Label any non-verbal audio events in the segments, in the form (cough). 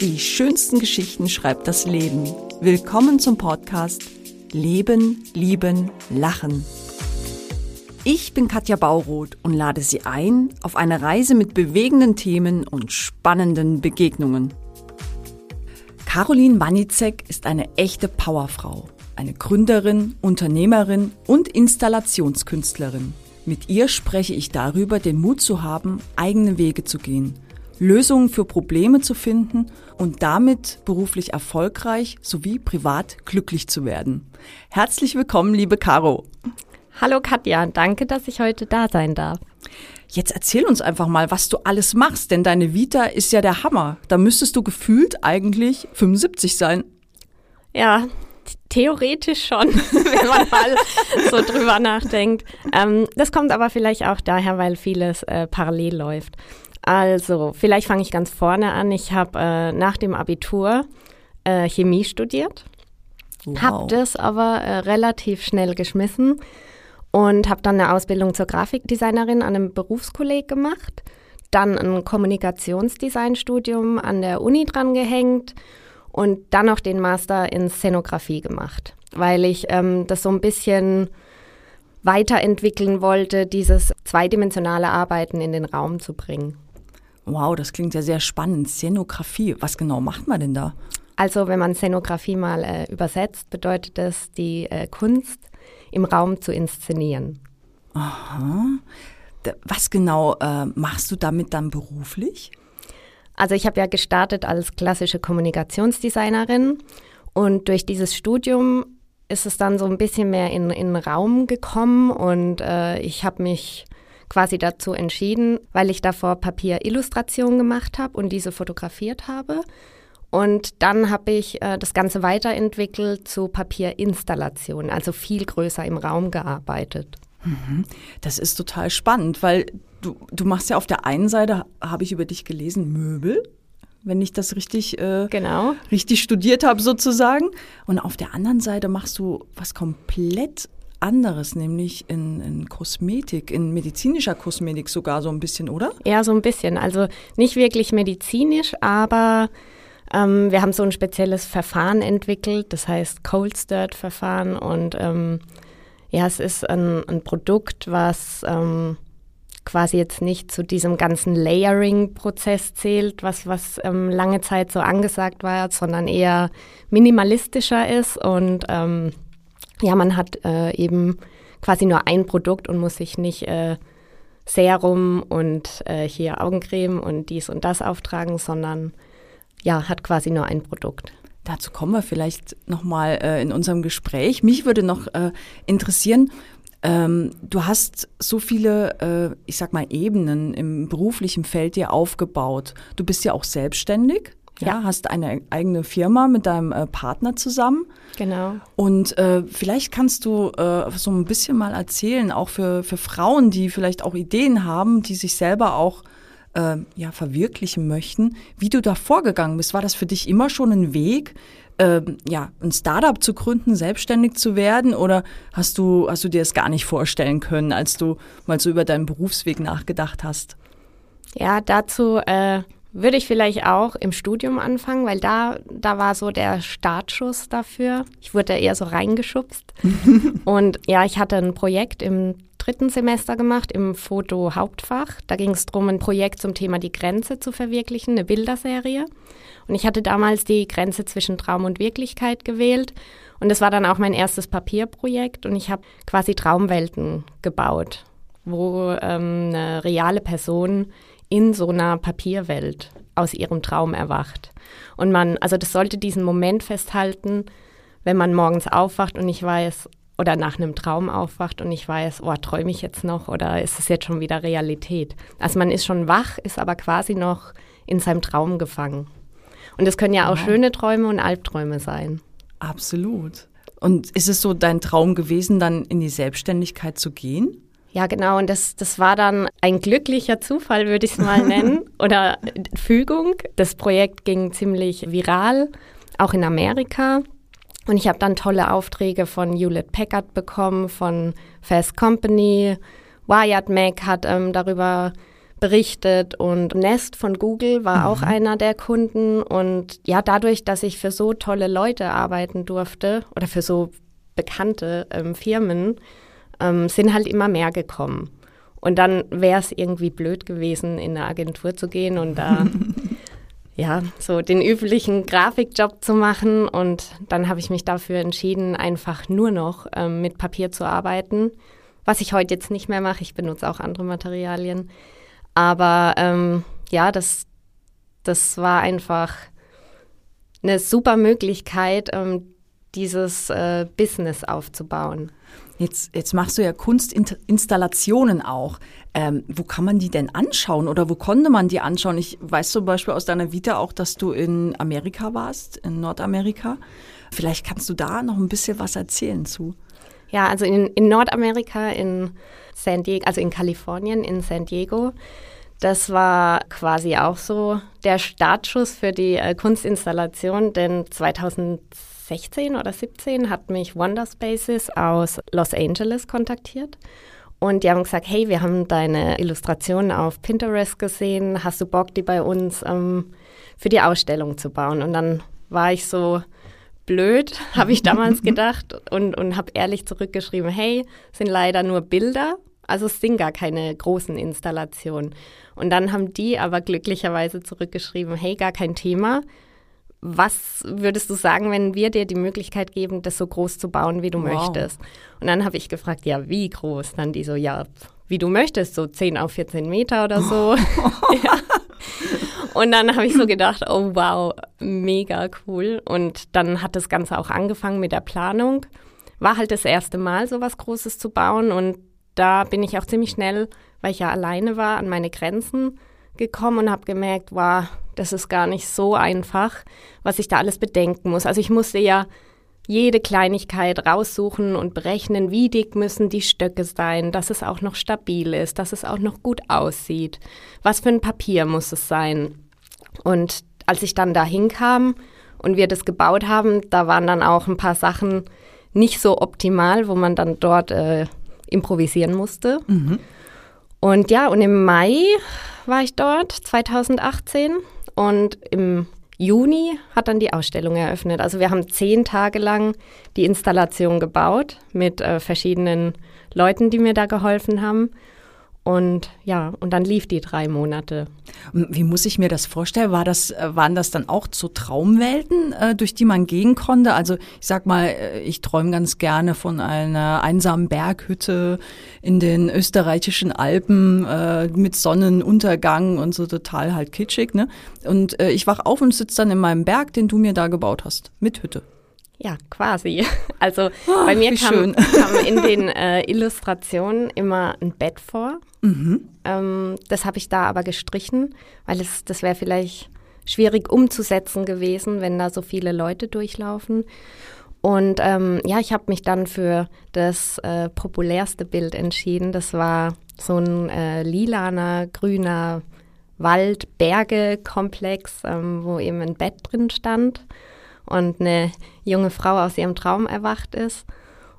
Die schönsten Geschichten schreibt das Leben. Willkommen zum Podcast Leben, Lieben, Lachen. Ich bin Katja Bauroth und lade Sie ein auf eine Reise mit bewegenden Themen und spannenden Begegnungen. Caroline Wanizek ist eine echte Powerfrau, eine Gründerin, Unternehmerin und Installationskünstlerin. Mit ihr spreche ich darüber, den Mut zu haben, eigene Wege zu gehen, Lösungen für Probleme zu finden und damit beruflich erfolgreich sowie privat glücklich zu werden. Herzlich willkommen, liebe Caro. Hallo Katja, danke, dass ich heute da sein darf. Jetzt erzähl uns einfach mal, was du alles machst, denn deine Vita ist ja der Hammer. Da müsstest du gefühlt eigentlich 75 sein. Ja, theoretisch schon, (laughs) wenn man mal so drüber nachdenkt. Ähm, das kommt aber vielleicht auch daher, weil vieles äh, parallel läuft. Also, vielleicht fange ich ganz vorne an. Ich habe äh, nach dem Abitur äh, Chemie studiert, wow. habe das aber äh, relativ schnell geschmissen und habe dann eine Ausbildung zur Grafikdesignerin an einem Berufskolleg gemacht, dann ein Kommunikationsdesignstudium an der Uni drangehängt und dann noch den Master in Szenografie gemacht, weil ich ähm, das so ein bisschen weiterentwickeln wollte, dieses zweidimensionale Arbeiten in den Raum zu bringen. Wow, das klingt ja sehr spannend. Szenografie, was genau macht man denn da? Also wenn man Szenografie mal äh, übersetzt, bedeutet das die äh, Kunst im Raum zu inszenieren. Aha. Was genau äh, machst du damit dann beruflich? Also ich habe ja gestartet als klassische Kommunikationsdesignerin und durch dieses Studium ist es dann so ein bisschen mehr in, in den Raum gekommen und äh, ich habe mich quasi dazu entschieden, weil ich davor Papierillustrationen gemacht habe und diese fotografiert habe. Und dann habe ich äh, das Ganze weiterentwickelt zu Papierinstallationen, also viel größer im Raum gearbeitet. Mhm. Das ist total spannend, weil du, du machst ja auf der einen Seite, habe ich über dich gelesen, Möbel, wenn ich das richtig, äh, genau. richtig studiert habe sozusagen. Und auf der anderen Seite machst du was komplett anderes, nämlich in, in, Kosmetik, in medizinischer Kosmetik sogar so ein bisschen, oder? Ja, so ein bisschen. Also nicht wirklich medizinisch, aber ähm, wir haben so ein spezielles Verfahren entwickelt, das heißt Cold Stirred Verfahren. Und ähm, ja, es ist ein, ein Produkt, was ähm, quasi jetzt nicht zu diesem ganzen Layering-Prozess zählt, was, was ähm, lange Zeit so angesagt war, sondern eher minimalistischer ist und ähm, ja, man hat äh, eben quasi nur ein Produkt und muss sich nicht äh, Serum und äh, hier Augencreme und dies und das auftragen, sondern ja, hat quasi nur ein Produkt. Dazu kommen wir vielleicht nochmal äh, in unserem Gespräch. Mich würde noch äh, interessieren, ähm, du hast so viele, äh, ich sag mal, Ebenen im beruflichen Feld dir aufgebaut. Du bist ja auch selbstständig. Ja. ja, hast eine eigene Firma mit deinem äh, Partner zusammen. Genau. Und äh, vielleicht kannst du äh, so ein bisschen mal erzählen, auch für, für Frauen, die vielleicht auch Ideen haben, die sich selber auch äh, ja, verwirklichen möchten, wie du da vorgegangen bist. War das für dich immer schon ein Weg, äh, ja, ein Startup zu gründen, selbstständig zu werden? Oder hast du, hast du dir das gar nicht vorstellen können, als du mal so über deinen Berufsweg nachgedacht hast? Ja, dazu äh, würde ich vielleicht auch im Studium anfangen, weil da, da war so der Startschuss dafür. Ich wurde da eher so reingeschubst. (laughs) und ja, ich hatte ein Projekt im dritten Semester gemacht im Foto-Hauptfach. Da ging es darum, ein Projekt zum Thema die Grenze zu verwirklichen, eine Bilderserie. Und ich hatte damals die Grenze zwischen Traum und Wirklichkeit gewählt. Und das war dann auch mein erstes Papierprojekt. Und ich habe quasi Traumwelten gebaut, wo ähm, eine reale Person in so einer Papierwelt aus ihrem Traum erwacht. Und man, also das sollte diesen Moment festhalten, wenn man morgens aufwacht und ich weiß, oder nach einem Traum aufwacht und ich weiß, oh, träume ich jetzt noch oder ist es jetzt schon wieder Realität? Also man ist schon wach, ist aber quasi noch in seinem Traum gefangen. Und es können ja auch ja. schöne Träume und Albträume sein. Absolut. Und ist es so dein Traum gewesen, dann in die Selbstständigkeit zu gehen? Ja, genau. Und das, das war dann ein glücklicher Zufall, würde ich es mal (laughs) nennen, oder Fügung. Das Projekt ging ziemlich viral, auch in Amerika. Und ich habe dann tolle Aufträge von Hewlett Packard bekommen, von Fast Company. Wired Mac hat ähm, darüber berichtet und Nest von Google war mhm. auch einer der Kunden und ja, dadurch, dass ich für so tolle Leute arbeiten durfte oder für so bekannte ähm, Firmen, ähm, sind halt immer mehr gekommen. Und dann wäre es irgendwie blöd gewesen, in eine Agentur zu gehen und da (laughs) ja, so den üblichen Grafikjob zu machen. Und dann habe ich mich dafür entschieden, einfach nur noch ähm, mit Papier zu arbeiten, was ich heute jetzt nicht mehr mache. Ich benutze auch andere Materialien. Aber ähm, ja, das, das war einfach eine super Möglichkeit, ähm, dieses äh, Business aufzubauen. Jetzt, jetzt machst du ja Kunstinstallationen auch. Ähm, wo kann man die denn anschauen oder wo konnte man die anschauen? Ich weiß zum Beispiel aus deiner Vita auch, dass du in Amerika warst, in Nordamerika. Vielleicht kannst du da noch ein bisschen was erzählen zu. Ja, also in, in Nordamerika, in San Diego, also in Kalifornien, in San Diego, das war quasi auch so der Startschuss für die äh, Kunstinstallation, denn 2016 oder 17 hat mich Wonder Spaces aus Los Angeles kontaktiert. Und die haben gesagt, hey, wir haben deine Illustrationen auf Pinterest gesehen, hast du Bock, die bei uns ähm, für die Ausstellung zu bauen? Und dann war ich so, blöd, (laughs) habe ich damals (laughs) gedacht und, und habe ehrlich zurückgeschrieben, hey, sind leider nur Bilder, also es sind gar keine großen Installationen. Und dann haben die aber glücklicherweise zurückgeschrieben, hey, gar kein Thema. Was würdest du sagen, wenn wir dir die Möglichkeit geben, das so groß zu bauen, wie du wow. möchtest? Und dann habe ich gefragt, ja, wie groß? Dann die so, ja, wie du möchtest, so 10 auf 14 Meter oder so. (laughs) (laughs) ja. Und dann habe ich so gedacht, oh wow, mega cool. Und dann hat das Ganze auch angefangen mit der Planung. War halt das erste Mal, so was Großes zu bauen. Und da bin ich auch ziemlich schnell, weil ich ja alleine war, an meine Grenzen gekommen und habe gemerkt, wow, das ist gar nicht so einfach, was ich da alles bedenken muss. Also ich musste ja jede Kleinigkeit raussuchen und berechnen, wie dick müssen die Stöcke sein, dass es auch noch stabil ist, dass es auch noch gut aussieht. Was für ein Papier muss es sein? Und als ich dann da hinkam und wir das gebaut haben, da waren dann auch ein paar Sachen nicht so optimal, wo man dann dort äh, improvisieren musste. Mhm. Und ja, und im Mai war ich dort, 2018. Und im Juni hat dann die Ausstellung eröffnet. Also wir haben zehn Tage lang die Installation gebaut mit äh, verschiedenen Leuten, die mir da geholfen haben. Und ja, und dann lief die drei Monate. Wie muss ich mir das vorstellen? War das, äh, waren das dann auch so Traumwelten, äh, durch die man gehen konnte? Also ich sag mal, äh, ich träume ganz gerne von einer einsamen Berghütte in den österreichischen Alpen mit Sonnenuntergang und so total halt kitschig. Ne? Und ich wach auf und sitze dann in meinem Berg, den du mir da gebaut hast, mit Hütte. Ja, quasi. (laughs) Also oh, bei mir kam, kam, in den äh, Illustrationen immer ein Bett vor. Mhm. Ähm, das habe ich da aber gestrichen, weil es, das wäre vielleicht schwierig umzusetzen gewesen, wenn da so viele Leute durchlaufen. Und ähm, ja, ich habe mich dann für das äh, populärste Bild entschieden. Das war so ein äh, lilaner, grüner Wald-Berge-Komplex, ähm, wo eben ein Bett drin stand und eine junge Frau aus ihrem Traum erwacht ist.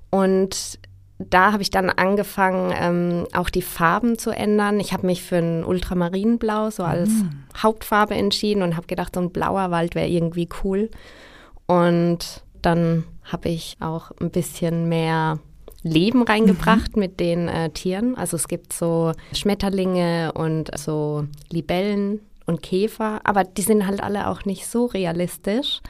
Und da habe ich dann angefangen, ähm, auch die Farben zu ändern. Ich habe mich für ein Ultramarinblau so als mhm. Hauptfarbe entschieden und habe gedacht, so ein blauer Wald wäre irgendwie cool. Und dann habe ich auch ein bisschen mehr Leben reingebracht mhm. mit den äh, Tieren. Also es gibt so Schmetterlinge und so Libellen und Käfer, aber die sind halt alle auch nicht so realistisch,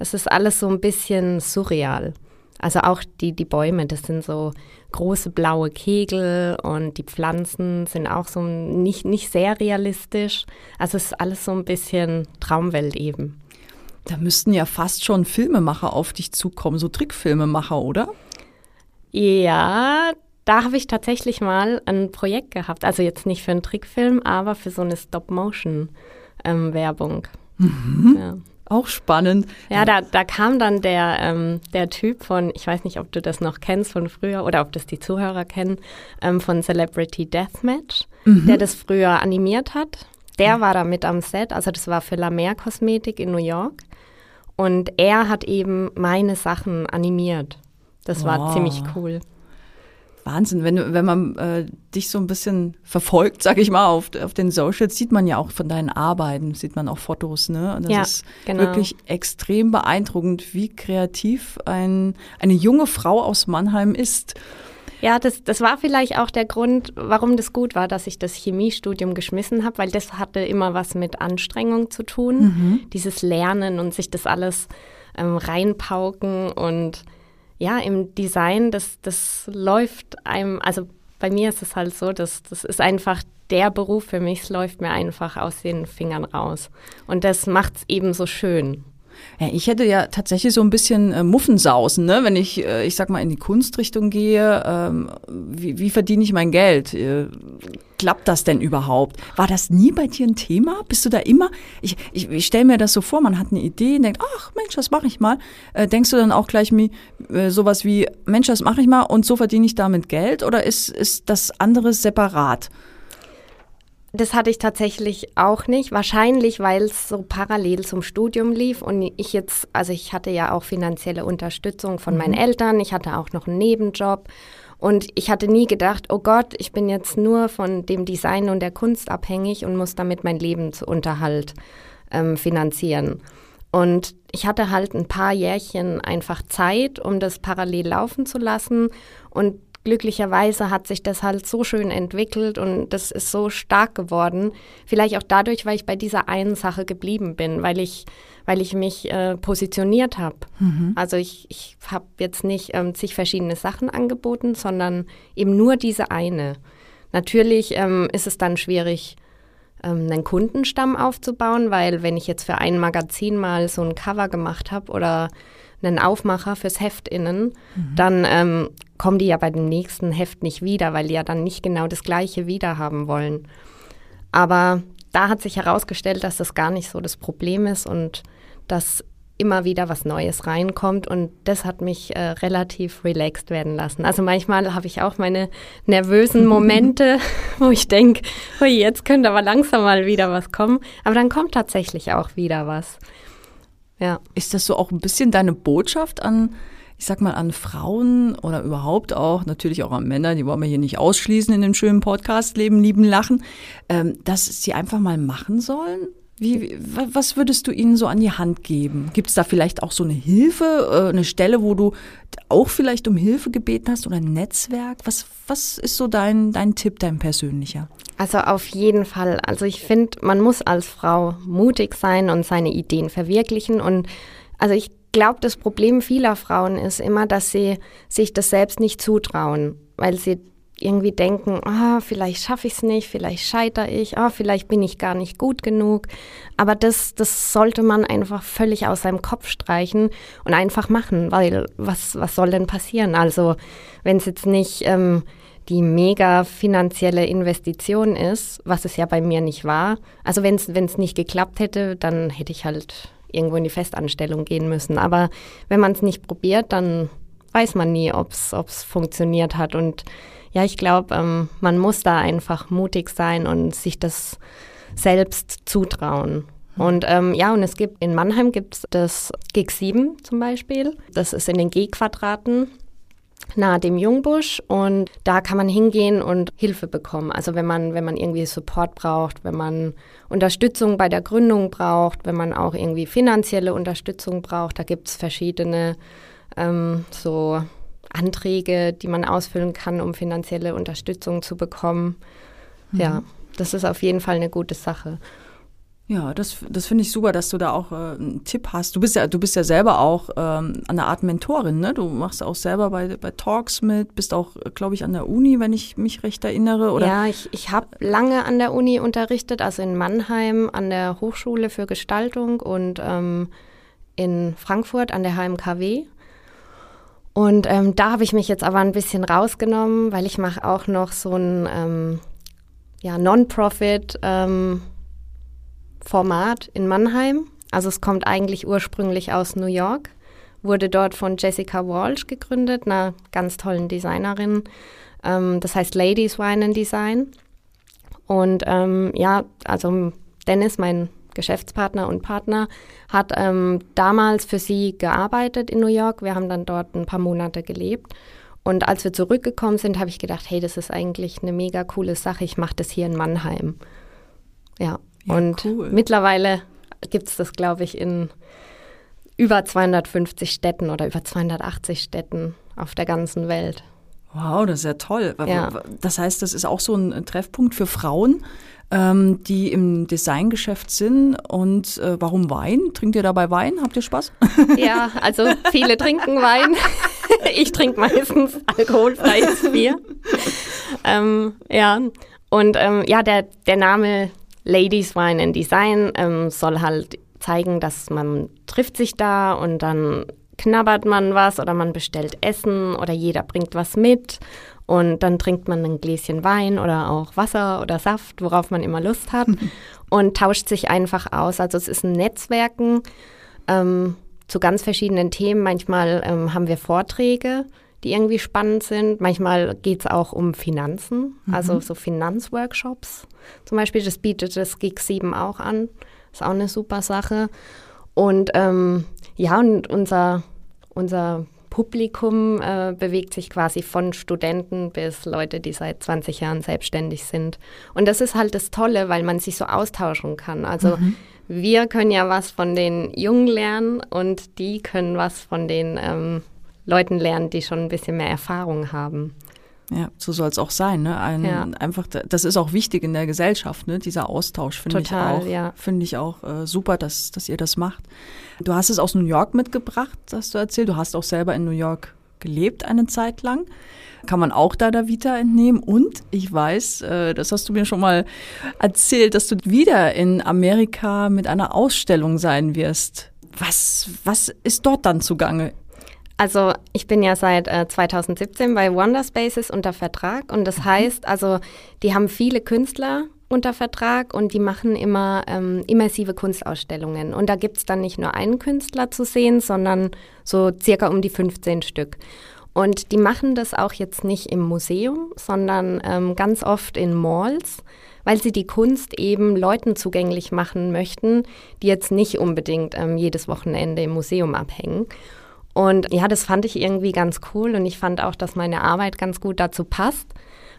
es ist alles so ein bisschen surreal. Also auch die, die Bäume, das sind so große blaue Kegel und die Pflanzen sind auch so nicht, nicht sehr realistisch. Also es ist alles so ein bisschen Traumwelt eben. Da müssten ja fast schon Filmemacher auf dich zukommen, so Trickfilmemacher, oder? Ja, da habe ich tatsächlich mal ein Projekt gehabt. Also jetzt nicht für einen Trickfilm, aber für so eine Stop-Motion-Werbung. Ähm, mhm. ja. Auch spannend. Ja, da, da kam dann der, ähm, der Typ von, ich weiß nicht, ob du das noch kennst von früher oder ob das die Zuhörer kennen, ähm, von Celebrity Deathmatch, mhm. der das früher animiert hat. Der war da mit am Set, also das war für La Mer Kosmetik in New York. Und er hat eben meine Sachen animiert. Das wow. war ziemlich cool. Wahnsinn, wenn, wenn man äh, dich so ein bisschen verfolgt, sag ich mal, auf, auf den Socials, sieht man ja auch von deinen Arbeiten, sieht man auch Fotos, ne? Und das Ja, ist genau. wirklich extrem beeindruckend, wie kreativ ein, eine junge Frau aus Mannheim ist. Ja, das, das war vielleicht auch der Grund, warum das gut war, dass ich das Chemiestudium geschmissen habe, weil das hatte immer was mit Anstrengung zu tun. Dieses Lernen und sich das alles ähm, reinpauken und ja, im Design, das, das läuft einem, also bei mir ist es halt so, dass das ist einfach der Beruf für mich, es läuft mir einfach aus den Fingern raus. Und das macht es eben so schön. Ja, ich hätte ja tatsächlich so ein bisschen äh, Muffensausen, ne? wenn ich, äh, ich sag mal, in die Kunstrichtung gehe. Ähm, wie, wie verdiene ich mein Geld? Äh, klappt das denn überhaupt? War das nie bei dir ein Thema? Bist du da immer? Ich, ich, ich stelle mir das so vor, man hat eine Idee und denkt, ach Mensch, das mache ich mal. Äh, denkst du dann auch gleich wie, äh, sowas wie, Mensch, das mache ich mal und so verdiene ich damit Geld? Oder ist, ist das andere separat? Das hatte ich tatsächlich auch nicht. Wahrscheinlich, weil es so parallel zum Studium lief und ich jetzt, also ich hatte ja auch finanzielle Unterstützung von meinen Eltern, ich hatte auch noch einen Nebenjob und ich hatte nie gedacht, oh Gott, ich bin jetzt nur von dem Design und der Kunst abhängig und muss damit mein Lebensunterhalt ähm, finanzieren. Und ich hatte halt ein paar Jährchen einfach Zeit, um das parallel laufen zu lassen und glücklicherweise hat sich das halt so schön entwickelt und das ist so stark geworden. Vielleicht auch dadurch, weil ich bei dieser einen Sache geblieben bin, weil ich, weil ich mich äh, positioniert habe. Also ich, ich habe jetzt nicht ähm, zig verschiedene Sachen angeboten, sondern eben nur diese eine. Natürlich ähm, ist es dann schwierig, ähm, einen Kundenstamm aufzubauen, weil wenn ich jetzt für ein Magazin mal so ein Cover gemacht habe oder einen Aufmacher fürs Heft innen, dann ähm, kommen die ja bei dem nächsten Heft nicht wieder, weil die ja dann nicht genau das gleiche wieder haben wollen. Aber da hat sich herausgestellt, dass das gar nicht so das Problem ist und dass immer wieder was Neues reinkommt und das hat mich äh, relativ relaxed werden lassen. Also manchmal habe ich auch meine nervösen (laughs) Momente, wo ich denke, jetzt könnte aber langsam mal wieder was kommen. Aber dann kommt tatsächlich auch wieder was. Ja. Ist das so auch ein bisschen deine Botschaft an, ich sag mal, an Frauen oder überhaupt auch, natürlich auch an Männer, die wollen wir hier nicht ausschließen in dem schönen Podcast Leben, Lieben, Lachen, ähm, dass sie einfach mal machen sollen? Wie, was würdest du ihnen so an die Hand geben? Gibt es da vielleicht auch so eine Hilfe, äh, eine Stelle, wo du auch vielleicht um Hilfe gebeten hast oder ein Netzwerk? Was, was ist so dein, dein Tipp, dein persönlicher? Also auf jeden Fall. Also ich finde, man muss als Frau mutig sein und seine Ideen verwirklichen. Und also ich glaube, das Problem vieler Frauen ist immer, dass sie sich das selbst nicht zutrauen, weil sie irgendwie denken, ah, vielleicht schaffe ich es nicht, vielleicht scheitere ich, ah, vielleicht bin ich gar nicht gut genug. Aber das, das sollte man einfach völlig aus seinem Kopf streichen und einfach machen, weil was, was soll denn passieren? Also wenn es jetzt nicht ähm, die mega finanzielle Investition ist, was es ja bei mir nicht war. Also wenn es nicht geklappt hätte, dann hätte ich halt irgendwo in die Festanstellung gehen müssen. Aber wenn man es nicht probiert, dann weiß man nie, ob es funktioniert hat. Und ja, ich glaube, ähm, man muss da einfach mutig sein und sich das selbst zutrauen. Und ähm, ja, und es gibt in Mannheim gibt es das Gig 7 zum Beispiel. Das ist in den G-Quadraten nahe dem Jungbusch und da kann man hingehen und Hilfe bekommen. Also wenn man, wenn man irgendwie Support braucht, wenn man Unterstützung bei der Gründung braucht, wenn man auch irgendwie finanzielle Unterstützung braucht, da gibt es verschiedene ähm, so Anträge, die man ausfüllen kann, um finanzielle Unterstützung zu bekommen. Ja, das ist auf jeden Fall eine gute Sache. Ja, das, das finde ich super, dass du da auch äh, einen Tipp hast. Du bist ja, du bist ja selber auch ähm, eine Art Mentorin, ne? Du machst auch selber bei, bei Talks mit, bist auch, glaube ich, an der Uni, wenn ich mich recht erinnere. Oder? Ja, ich, ich habe lange an der Uni unterrichtet, also in Mannheim an der Hochschule für Gestaltung und ähm, in Frankfurt an der HMKW. Und ähm, da habe ich mich jetzt aber ein bisschen rausgenommen, weil ich mache auch noch so ein ähm, ja, Non-Profit ähm, Format in Mannheim. Also es kommt eigentlich ursprünglich aus New York, wurde dort von Jessica Walsh gegründet, einer ganz tollen Designerin. Ähm, das heißt Ladies Wine and Design. Und ähm, ja, also Dennis, mein Geschäftspartner und Partner, hat ähm, damals für sie gearbeitet in New York. Wir haben dann dort ein paar Monate gelebt. Und als wir zurückgekommen sind, habe ich gedacht, hey, das ist eigentlich eine mega coole Sache. Ich mache das hier in Mannheim. Ja, und cool. mittlerweile gibt es das, glaube ich, in über 250 Städten oder über 280 Städten auf der ganzen Welt. Wow, das ist ja toll. Ja. Das heißt, das ist auch so ein Treffpunkt für Frauen, ähm, die im Designgeschäft sind. Und äh, warum Wein? Trinkt ihr dabei Wein? Habt ihr Spaß? (laughs) Ja, also viele trinken Wein. (laughs) ich trinke meistens alkoholfreies Bier. (laughs) ähm, ja, und ähm, ja, der, der Name Ladies Wine and Design ähm, soll halt zeigen, dass man trifft sich da und dann knabbert man was oder man bestellt Essen oder jeder bringt was mit und dann trinkt man ein Gläschen Wein oder auch Wasser oder Saft, worauf man immer Lust hat (laughs) und tauscht sich einfach aus. Also es ist ein Netzwerken ähm, zu ganz verschiedenen Themen. Manchmal ähm, haben wir Vorträge, die irgendwie spannend sind. Manchmal geht es auch um Finanzen, mhm. also so Finanzworkshops zum Beispiel. Das bietet das Gig 7 auch an. Ist auch eine super Sache. Und ähm, ja, und unser, unser Publikum äh, bewegt sich quasi von Studenten bis Leute, die seit 20 Jahren selbstständig sind. Und das ist halt das Tolle, weil man sich so austauschen kann. Also mhm. wir können ja was von den Jungen lernen und die können was von den ähm, Leuten lernen, die schon ein bisschen mehr Erfahrung haben. Ja, so soll es auch sein. Ne? Ein, ja. Einfach, das ist auch wichtig in der Gesellschaft, ne? dieser Austausch finde ich auch. Ja. Finde ich auch äh, super, dass, dass ihr das macht. Du hast es aus New York mitgebracht, hast du erzählt. Du hast auch selber in New York gelebt eine Zeit lang. Kann man auch da der Vita entnehmen. Und ich weiß, äh, das hast du mir schon mal erzählt, dass du wieder in Amerika mit einer Ausstellung sein wirst. Was, was ist dort dann zugange? Also ich bin ja seit äh, 2017 bei Wonderspaces unter Vertrag und das mhm. heißt, also die haben viele Künstler unter Vertrag und die machen immer ähm, immersive Kunstausstellungen. Und da gibt es dann nicht nur einen Künstler zu sehen, sondern so circa um die 15 Stück. Und die machen das auch jetzt nicht im Museum, sondern ähm, ganz oft in Malls, weil sie die Kunst eben Leuten zugänglich machen möchten, die jetzt nicht unbedingt ähm, jedes Wochenende im Museum abhängen. Und ja, das fand ich irgendwie ganz cool und ich fand auch, dass meine Arbeit ganz gut dazu passt,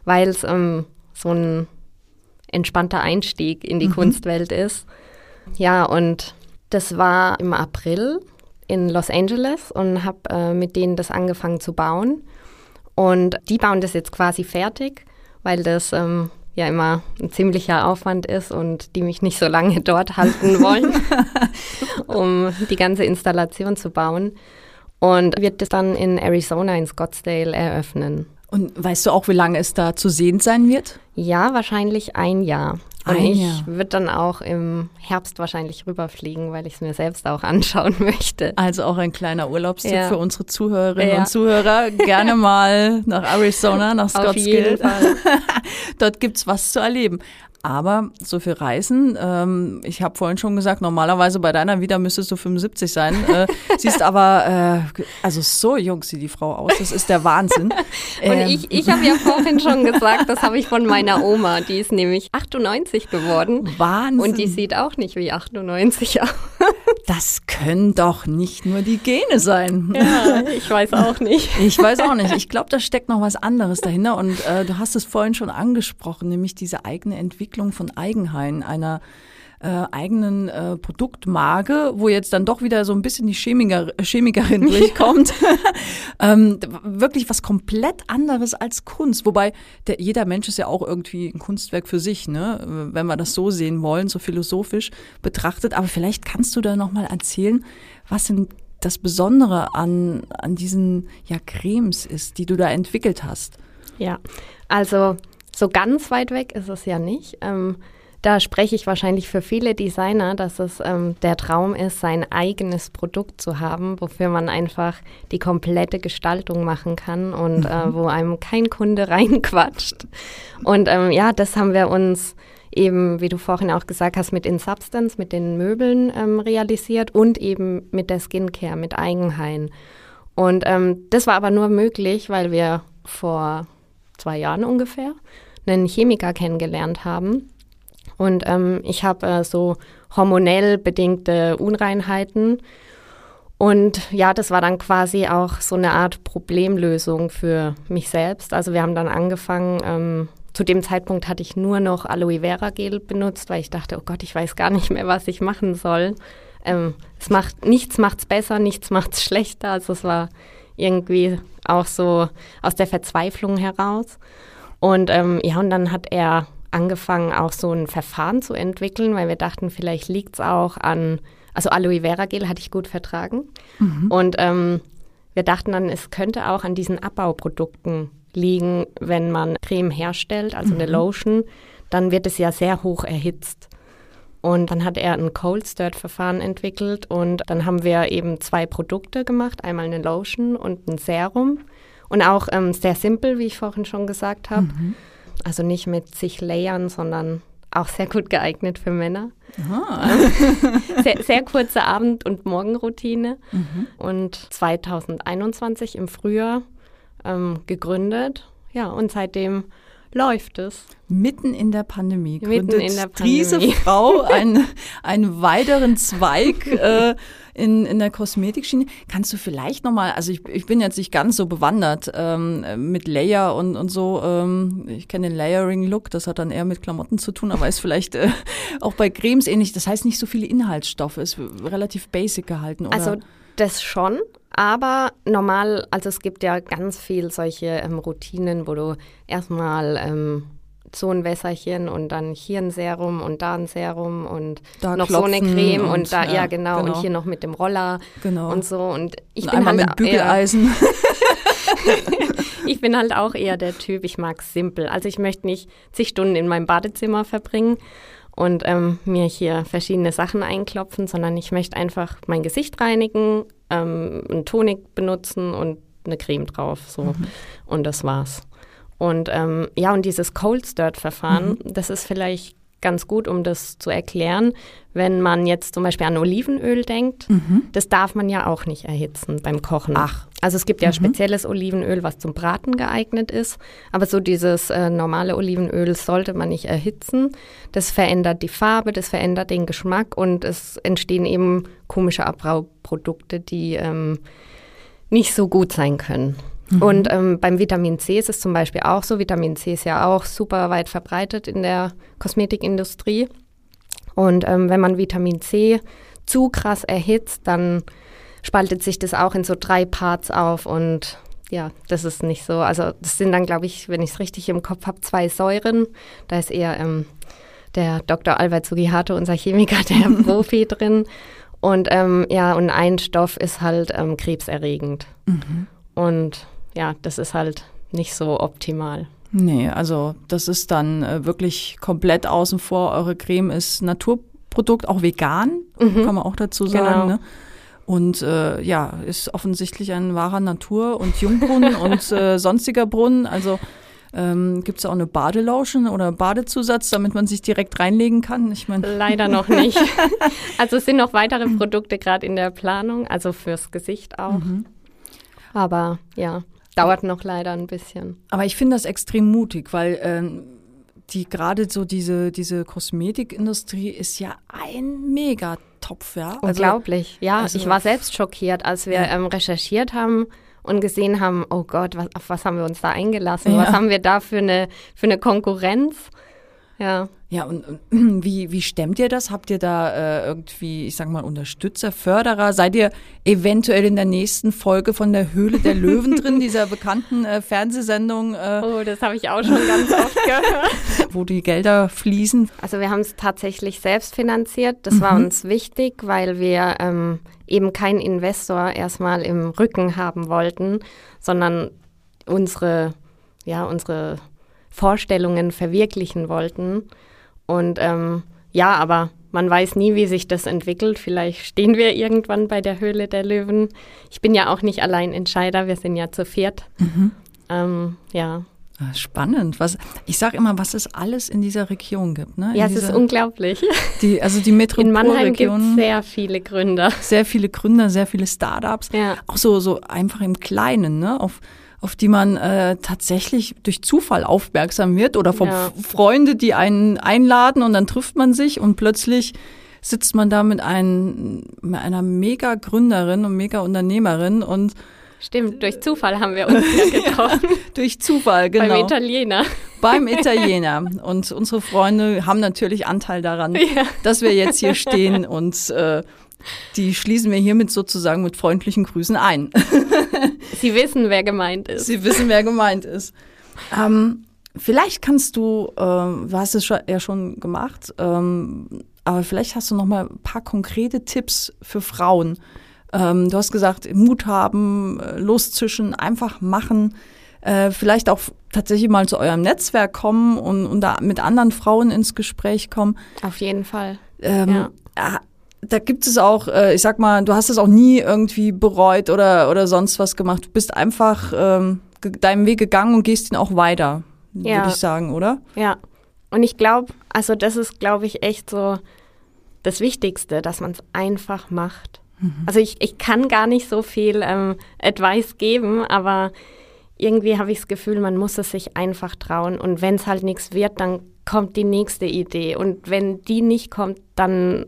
weil es ähm, so ein entspannter Einstieg in die mhm. Kunstwelt ist. Ja, und das war im April in Los Angeles und habe äh, mit denen das angefangen zu bauen. Und die bauen das jetzt quasi fertig, weil das ähm, ja immer ein ziemlicher Aufwand ist und die mich nicht so lange (laughs) dort halten wollen, (laughs) um die ganze Installation zu bauen und wird das dann in Arizona in Scottsdale eröffnen. Und weißt du auch, wie lange es da zu sehen sein wird? Ja, wahrscheinlich ein Jahr. Und ein ich würde dann auch im Herbst wahrscheinlich rüberfliegen, weil ich es mir selbst auch (laughs) anschauen möchte. Also auch ein kleiner Urlaubstipp ja. für unsere Zuhörerinnen ja. und Zuhörer. Gerne (laughs) mal nach Arizona, nach Scottsdale. (laughs) Dort gibt es was zu erleben. Aber so viel Reisen, ähm, ich habe vorhin schon gesagt, normalerweise bei deiner wieder müsstest du 75 sein. Äh, (laughs) siehst aber, äh, also so jung sieht die Frau aus, das ist der Wahnsinn. (laughs) Und ähm. ich, ich habe ja vorhin schon gesagt, das habe ich von meiner Oma, die ist nämlich 98 geworden. Wahnsinn. Und die sieht auch nicht wie 98 aus. Das können doch nicht nur die Gene sein. Ja, ich weiß auch nicht. (laughs) Ich weiß auch nicht. Ich glaube, da steckt noch was anderes dahinter. Und äh, du hast es vorhin schon angesprochen, nämlich diese eigene Entwicklung von Eigenheim, einer äh, eigenen äh, Produktmarke, wo jetzt dann doch wieder so ein bisschen die Chemiker, Chemikerin (laughs) durchkommt. (laughs) ähm, wirklich was komplett anderes als Kunst. Wobei der, jeder Mensch ist ja auch irgendwie ein Kunstwerk für sich, ne? wenn wir das so sehen wollen, so philosophisch betrachtet. Aber vielleicht kannst du da nochmal erzählen, was denn das Besondere an, an diesen ja, Cremes ist, die du da entwickelt hast. Ja, also so ganz weit weg ist es ja nicht. Ähm, da spreche ich wahrscheinlich für viele Designer, dass es ähm, der Traum ist, sein eigenes Produkt zu haben, wofür man einfach die komplette Gestaltung machen kann und äh, mhm. wo einem kein Kunde (laughs) reinquatscht. Und ähm, ja, das haben wir uns eben, wie du vorhin auch gesagt hast, mit InSubstance, mit den Möbeln ähm, realisiert und eben mit der Skincare, mit Eigenhain. Und ähm, das war aber nur möglich, weil wir vor zwei Jahren ungefähr einen Chemiker kennengelernt haben, und ähm, ich habe äh, so hormonell bedingte Unreinheiten. Und ja, das war dann quasi auch so eine Art Problemlösung für mich selbst. Also wir haben dann angefangen, ähm, zu dem Zeitpunkt hatte ich nur noch Aloe Vera Gel benutzt, weil ich dachte, oh Gott, ich weiß gar nicht mehr, was ich machen soll. Ähm, es macht, nichts macht's besser, nichts macht's (laughs) schlechter. Also es war irgendwie auch so aus der Verzweiflung heraus. Und ähm, ja, und dann hat er angefangen, auch so ein Verfahren zu entwickeln, weil wir dachten, vielleicht liegt es auch an also Aloe Vera Gel hatte ich gut vertragen. Mhm. Und ähm, wir dachten dann, es könnte auch an diesen Abbauprodukten liegen, wenn man Creme herstellt, also mhm. eine Lotion, dann wird es ja sehr hoch erhitzt. Und dann hat er ein Cold Stirred Verfahren entwickelt und dann haben wir eben zwei Produkte gemacht, einmal eine Lotion und ein Serum. Und auch ähm, sehr simpel, wie ich vorhin schon gesagt habe. Mhm. Also nicht mit zig Layern, sondern auch sehr gut geeignet für Männer. (laughs) sehr, sehr, kurze Abend- und Morgenroutine. Mhm. Und 2021 im Frühjahr ähm, gegründet. Ja, und seitdem läuft es. Mitten in der Pandemie gründet Mitten in der Pandemie. diese Frau einen, einen weiteren Zweig (laughs) äh, in, in der Kosmetikschiene. Kannst du vielleicht nochmal, also ich, ich bin jetzt nicht ganz so bewandert ähm, mit Layer und, und so. Ähm, ich kenne den Layering-Look, das hat dann eher mit Klamotten zu tun, aber ist vielleicht äh, auch bei Cremes ähnlich. Das heißt nicht so viele Inhaltsstoffe, ist relativ basic gehalten. Oder? Also das schon, aber normal, also es gibt ja ganz viel solche ähm, Routinen, wo du erstmal ähm, so ein Wässerchen und dann hier ein Serum und da ein Serum und da noch so eine Creme und, und da, ja, ja genau, genau, und hier noch mit dem Roller genau. und so. Und ich und bin halt mit Bügeleisen. (laughs) ich bin halt auch eher der Typ, ich mag es simpel. Also ich möchte nicht zig Stunden in meinem Badezimmer verbringen und ähm, mir hier verschiedene Sachen einklopfen, sondern ich möchte einfach mein Gesicht reinigen, ähm, einen Tonik benutzen und eine Creme drauf. So. Mhm. Und das war's. Und ähm, ja, und dieses Cold Stirred-Verfahren, mhm. das ist vielleicht ganz gut, um das zu erklären. Wenn man jetzt zum Beispiel an Olivenöl denkt, mhm. das darf man ja auch nicht erhitzen beim Kochen. Ach. Also es gibt ja mhm. spezielles Olivenöl, was zum Braten geeignet ist, aber so dieses äh, normale Olivenöl sollte man nicht erhitzen. Das verändert die Farbe, das verändert den Geschmack und es entstehen eben komische Abbauprodukte, die ähm, nicht so gut sein können. Mhm. Und ähm, beim Vitamin C ist es zum Beispiel auch so. Vitamin C ist ja auch super weit verbreitet in der Kosmetikindustrie. Und ähm, wenn man Vitamin C zu krass erhitzt, dann spaltet sich das auch in so drei Parts auf und ja, das ist nicht so. Also das sind dann, glaube ich, wenn ich es richtig im Kopf habe, zwei Säuren. Da ist eher ähm, der Dr. Albert Sugihata, unser Chemiker, (laughs) der Profi drin. Und ähm, ja, und ein Stoff ist halt ähm, krebserregend. Mhm. Und ja, das ist halt nicht so optimal. Nee, also das ist dann äh, wirklich komplett außen vor. Eure Creme ist Naturprodukt, auch vegan, mhm. kann man auch dazu sagen. Genau. Ne? Und äh, ja, ist offensichtlich ein wahrer Natur- und Jungbrunnen (laughs) und äh, sonstiger Brunnen. Also ähm, Gibt es auch eine Badelotion oder Badezusatz, damit man sich direkt reinlegen kann? Ich mein (laughs) Leider noch nicht. also es sind noch weitere Produkte gerade in der Planung, also fürs Gesicht auch. Mhm. Aber ja. Dauert noch leider ein bisschen. Aber ich finde das extrem mutig, weil ähm, die gerade so diese, diese Kosmetikindustrie ist ja ein Megatopf, ja. Also, Unglaublich, ja. Also, ich war selbst schockiert, als wir ja. ähm, recherchiert haben und gesehen haben, oh Gott, was, auf was haben wir uns da eingelassen? Ja. Was haben wir da für eine, für eine Konkurrenz? Ja. Ja, und, und (clears throat) wie, wie stemmt ihr das? Habt ihr da äh, irgendwie, ich sag mal, Unterstützer, Förderer? Seid ihr eventuell in der nächsten Folge von der Höhle der Löwen drin, dieser bekannten äh, Fernsehsendung? Äh, oh, das habe ich auch schon ganz oft gehört. (laughs) Wo die Gelder fließen? Also wir haben es tatsächlich selbst finanziert. Das mhm. war uns wichtig, weil wir ähm, eben keinen Investor erstmal im Rücken haben wollten, sondern unsere, ja, unsere Vorstellungen verwirklichen wollten. Und ähm, ja, aber man weiß nie, wie sich das entwickelt. Vielleicht stehen wir irgendwann bei der Höhle der Löwen. Ich bin ja auch nicht allein Entscheider, wir sind ja zu viert. Mhm. Ähm, ja. Ah, spannend. Was, ich sage immer, was es alles in dieser Region gibt. Ne? ja, es dieser, ist unglaublich. Die, also die Metropolregion. In Mannheim gibt es sehr viele Gründer. Sehr viele Gründer, sehr viele Startups. Ja. Auch so, so einfach im Kleinen, ne? Auf, auf die man äh, tatsächlich durch Zufall aufmerksam wird oder von ja. Freunde, die einen einladen und dann trifft man sich und plötzlich sitzt man da mit, ein, mit einer Mega-Gründerin und Mega-Unternehmerin und Stimmt, durch Zufall haben wir uns ja (laughs) getroffen. durch Zufall, genau. Beim Italiener. Beim (laughs) Italiener. Und unsere Freunde haben natürlich Anteil daran, ja. dass wir jetzt hier stehen und äh, die schließen wir hiermit sozusagen mit freundlichen Grüßen ein. (laughs) Sie wissen, wer gemeint ist. Sie wissen, wer gemeint ist. Ähm, vielleicht kannst du, äh, du hast es ja schon gemacht, ähm, aber vielleicht hast du noch mal ein paar konkrete Tipps für Frauen, ähm, du hast gesagt, Mut haben, äh, loszischen, einfach machen. Äh, vielleicht auch tatsächlich mal zu eurem Netzwerk kommen und, und da mit anderen Frauen ins Gespräch kommen. Auf jeden Fall. Ähm, ja. Da gibt es auch, äh, ich sag mal, du hast es auch nie irgendwie bereut oder, oder sonst was gemacht. Du bist einfach ähm, deinem Weg gegangen und gehst ihn auch weiter, ja. würde ich sagen, oder? Ja. Und ich glaube, also das ist, glaube ich, echt so das Wichtigste, dass man es einfach macht. Mhm. Also ich, ich kann gar nicht so viel ähm, Advice geben, aber irgendwie habe ich das Gefühl, man muss es sich einfach trauen. Und wenn es halt nichts wird, dann kommt die nächste Idee. Und wenn die nicht kommt, dann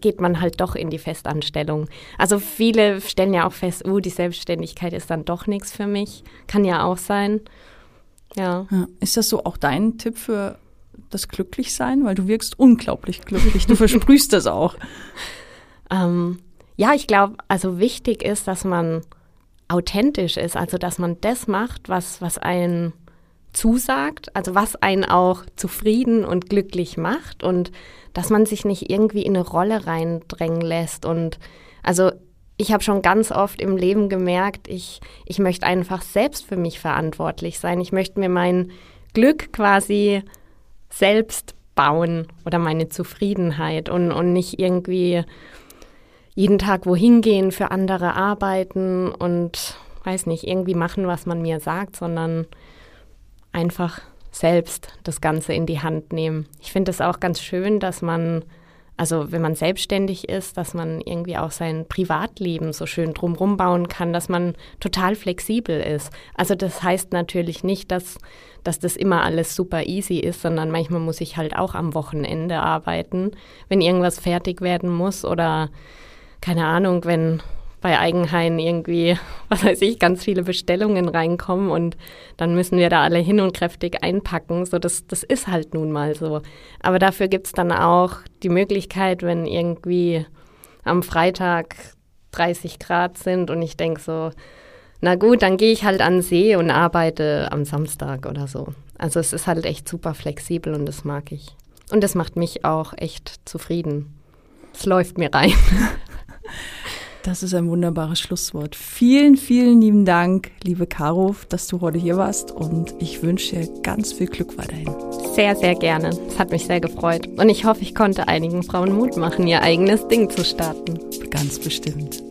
geht man halt doch in die Festanstellung. Also viele stellen ja auch fest, uh, die Selbstständigkeit ist dann doch nichts für mich. Kann ja auch sein. Ja. ja. Ist das so auch dein Tipp für das Glücklichsein? Weil du wirkst unglaublich glücklich. Du versprühst das auch. (laughs) Ähm, ja, ich glaube, also wichtig ist, dass man authentisch ist, also dass man das macht, was, was einen zusagt, also was einen auch zufrieden und glücklich macht und dass man sich nicht irgendwie in eine Rolle reindrängen lässt. Und also ich habe schon ganz oft im Leben gemerkt, ich, ich möchte einfach selbst für mich verantwortlich sein. Ich möchte mir mein Glück quasi selbst bauen oder meine Zufriedenheit und, und nicht irgendwie jeden Tag wohin gehen, für andere arbeiten und weiß nicht, irgendwie machen, was man mir sagt, sondern einfach selbst das Ganze in die Hand nehmen. Ich finde es auch ganz schön, dass man, also wenn man selbstständig ist, dass man irgendwie auch sein Privatleben so schön drumherum bauen kann, dass man total flexibel ist. Also das heißt natürlich nicht, dass, dass das immer alles super easy ist, sondern manchmal muss ich halt auch am Wochenende arbeiten, wenn irgendwas fertig werden muss oder keine Ahnung, wenn bei Eigenhain irgendwie, (laughs) was weiß ich, ganz viele Bestellungen reinkommen und dann müssen wir da alle hin und kräftig einpacken. So, das, das ist halt nun mal so. Aber dafür gibt es dann auch die Möglichkeit, wenn irgendwie am Freitag 30 Grad sind und ich denke so, na gut, dann gehe ich halt an See und arbeite am Samstag oder so. Also es ist halt echt super flexibel und das mag ich. Und das macht mich auch echt zufrieden. Es läuft mir rein. (laughs) Das ist ein wunderbares Schlusswort. Vielen, vielen lieben Dank, liebe Caro, dass du heute hier warst und ich wünsche dir ganz viel Glück weiterhin. Sehr, sehr gerne. Es hat mich sehr gefreut und ich hoffe, ich konnte einigen Frauen Mut machen, ihr eigenes Ding zu starten. Ganz bestimmt.